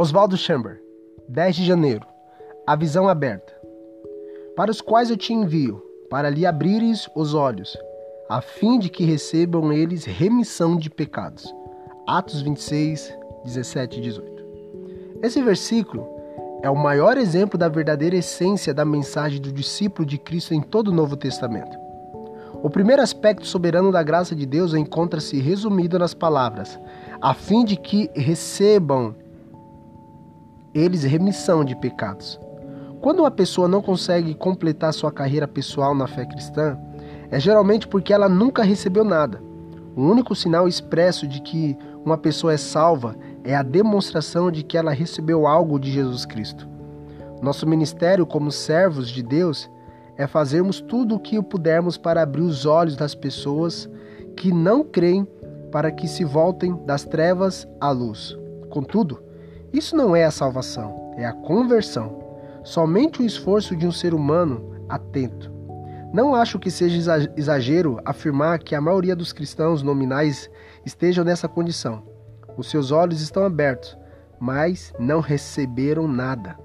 Oswaldo Chamber, 10 de janeiro. A visão aberta. Para os quais eu te envio, para lhe abrires os olhos, a fim de que recebam eles remissão de pecados. Atos 26, 17 e 18. Esse versículo é o maior exemplo da verdadeira essência da mensagem do discípulo de Cristo em todo o Novo Testamento. O primeiro aspecto soberano da graça de Deus encontra-se resumido nas palavras: a fim de que recebam eles remissão de pecados. Quando uma pessoa não consegue completar sua carreira pessoal na fé cristã, é geralmente porque ela nunca recebeu nada. O único sinal expresso de que uma pessoa é salva é a demonstração de que ela recebeu algo de Jesus Cristo. Nosso ministério como servos de Deus é fazermos tudo o que pudermos para abrir os olhos das pessoas que não creem para que se voltem das trevas à luz. Contudo, isso não é a salvação, é a conversão. Somente o esforço de um ser humano atento. Não acho que seja exagero afirmar que a maioria dos cristãos nominais estejam nessa condição. Os seus olhos estão abertos, mas não receberam nada.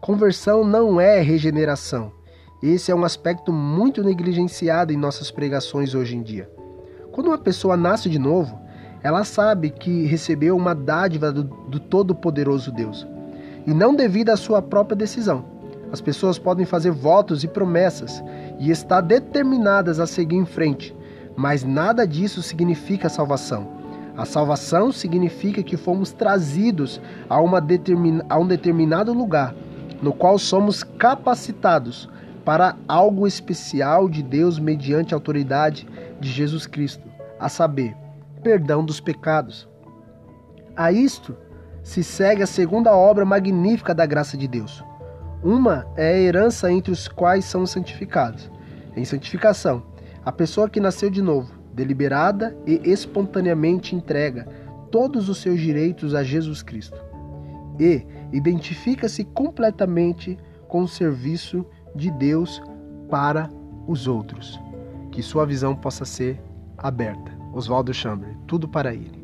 Conversão não é regeneração. Esse é um aspecto muito negligenciado em nossas pregações hoje em dia. Quando uma pessoa nasce de novo, ela sabe que recebeu uma dádiva do, do Todo-Poderoso Deus, e não devido à sua própria decisão. As pessoas podem fazer votos e promessas e estar determinadas a seguir em frente, mas nada disso significa salvação. A salvação significa que fomos trazidos a, uma a um determinado lugar, no qual somos capacitados para algo especial de Deus mediante a autoridade de Jesus Cristo, a saber, perdão dos pecados. A isto se segue a segunda obra magnífica da graça de Deus. Uma é a herança entre os quais são santificados. Em santificação, a pessoa que nasceu de novo, deliberada e espontaneamente entrega todos os seus direitos a Jesus Cristo. E identifica-se completamente com o serviço de Deus para os outros. Que sua visão possa ser aberta. Oswaldo Chamber, tudo para ele.